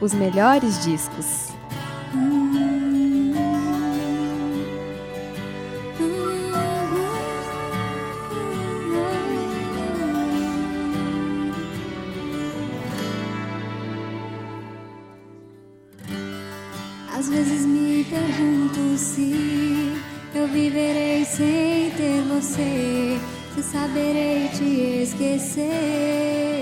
Os melhores discos. Às vezes me pergunto se eu viverei sem ter você, se saberei te esquecer.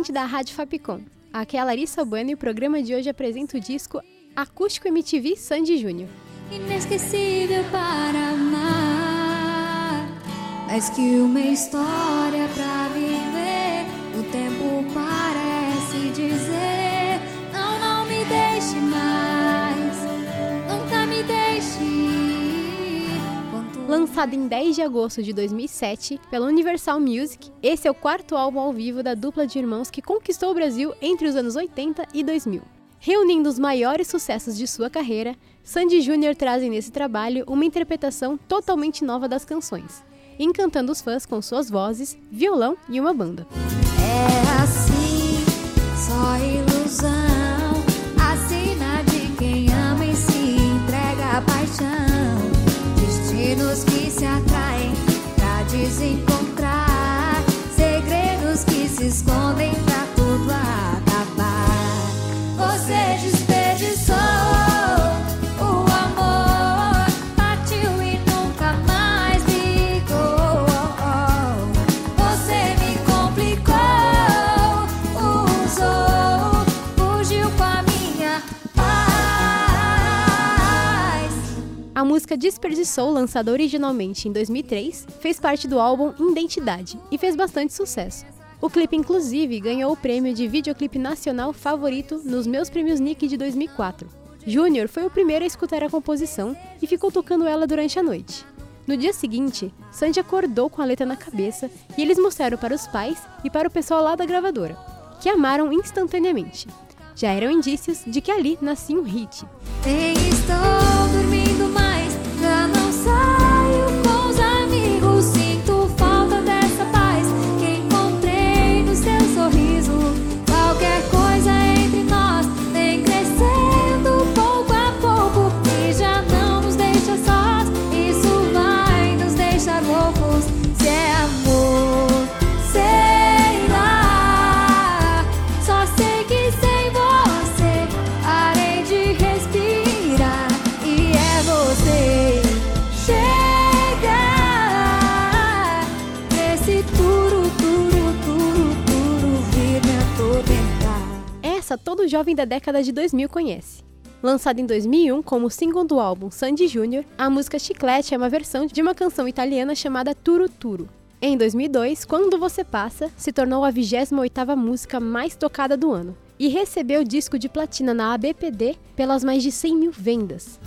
Ouvinte da Rádio Fapcom. Aqui é a Larissa Bueno e o programa de hoje apresenta o disco Acústico MTV Sandy Júnior. Inesquecível para amar, que uma história pra Lançado em 10 de agosto de 2007 pela Universal Music, esse é o quarto álbum ao vivo da dupla de irmãos que conquistou o Brasil entre os anos 80 e 2000. Reunindo os maiores sucessos de sua carreira, Sandy Júnior trazem nesse trabalho uma interpretação totalmente nova das canções, encantando os fãs com suas vozes, violão e uma banda. É assim, só ilusão. A de quem ama e se entrega à paixão. Destinos que se atraem pra desencontrar. A música Desperdiçou, lançada originalmente em 2003, fez parte do álbum Identidade e fez bastante sucesso. O clipe, inclusive, ganhou o prêmio de videoclipe nacional favorito nos Meus Prêmios Nick de 2004. Júnior foi o primeiro a escutar a composição e ficou tocando ela durante a noite. No dia seguinte, Sandy acordou com a letra na cabeça e eles mostraram para os pais e para o pessoal lá da gravadora, que amaram instantaneamente. Já eram indícios de que ali nascia um hit. Jovem da década de 2000 conhece. Lançada em 2001 como single do álbum Sandy Júnior, a música Chiclete é uma versão de uma canção italiana chamada Turu Turu. Em 2002, Quando Você Passa, se tornou a 28ª música mais tocada do ano e recebeu disco de platina na ABPD pelas mais de 100 mil vendas.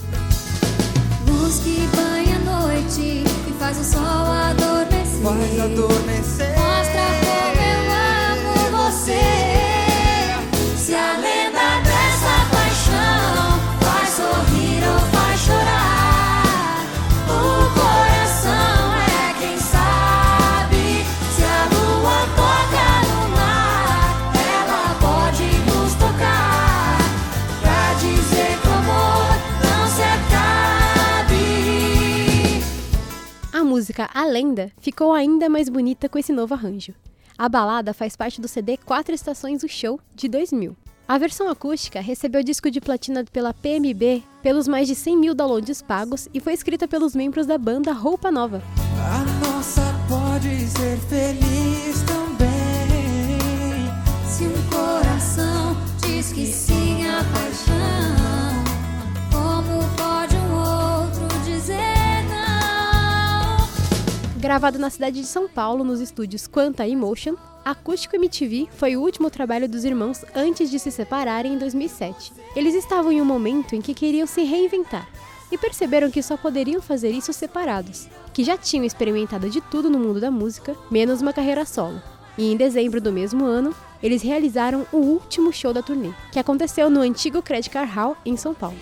Luz que banha a noite e faz o sol adormecer. Faz adormecer. Música A Lenda ficou ainda mais bonita com esse novo arranjo. A balada faz parte do CD Quatro Estações do Show de 2000. A versão acústica recebeu disco de platina pela PMB pelos mais de 100 mil downloads pagos e foi escrita pelos membros da banda Roupa Nova. A nossa pode ser feliz também. Se um coração diz que sim Gravado na cidade de São Paulo, nos estúdios Quanta Emotion, Acústico MTV foi o último trabalho dos irmãos antes de se separarem em 2007. Eles estavam em um momento em que queriam se reinventar e perceberam que só poderiam fazer isso separados, que já tinham experimentado de tudo no mundo da música, menos uma carreira solo. E em dezembro do mesmo ano, eles realizaram o último show da turnê, que aconteceu no antigo Credit Card Hall, em São Paulo.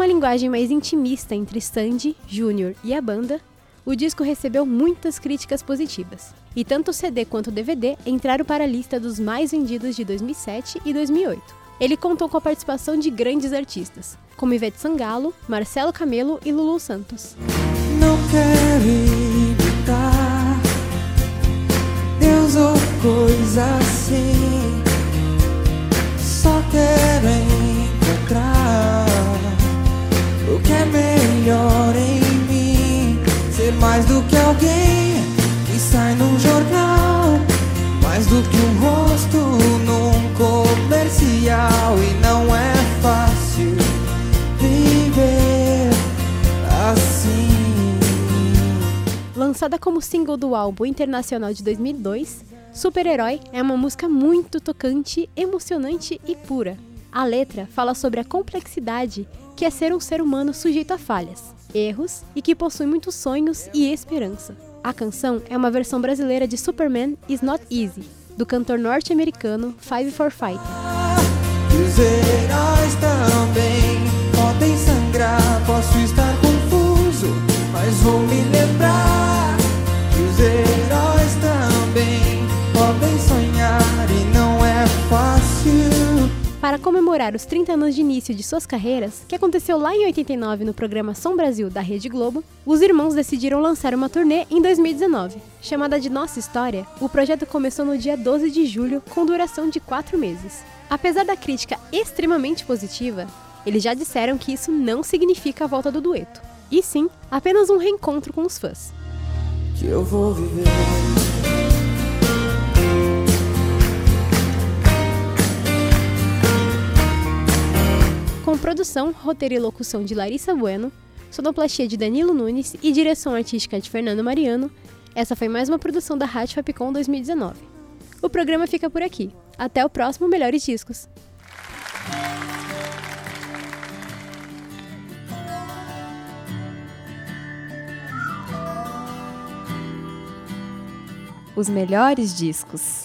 Uma linguagem mais intimista entre Sandy, Júnior e a banda, o disco recebeu muitas críticas positivas. E tanto o CD quanto o DVD entraram para a lista dos mais vendidos de 2007 e 2008. Ele contou com a participação de grandes artistas, como Ivete Sangalo, Marcelo Camelo e Lulu Santos. Não quero do que alguém que sai num jornal. Mais do que um rosto num comercial. E não é fácil viver assim. Lançada como single do álbum internacional de 2002, Super-Herói é uma música muito tocante, emocionante e pura. A letra fala sobre a complexidade que é ser um ser humano sujeito a falhas, erros e que possui muitos sonhos e esperança. A canção é uma versão brasileira de Superman Is Not Easy, do cantor norte-americano Five for Fighting. Para comemorar os 30 anos de início de suas carreiras, que aconteceu lá em 89 no programa Som Brasil da Rede Globo, os irmãos decidiram lançar uma turnê em 2019. Chamada de Nossa História, o projeto começou no dia 12 de julho, com duração de 4 meses. Apesar da crítica extremamente positiva, eles já disseram que isso não significa a volta do dueto, e sim apenas um reencontro com os fãs. Que eu vou viver. Com produção, roteiro e locução de Larissa Bueno, sonoplastia de Danilo Nunes e direção artística de Fernando Mariano, essa foi mais uma produção da Rádio Fapcom 2019. O programa fica por aqui. Até o próximo Melhores Discos. Os melhores discos.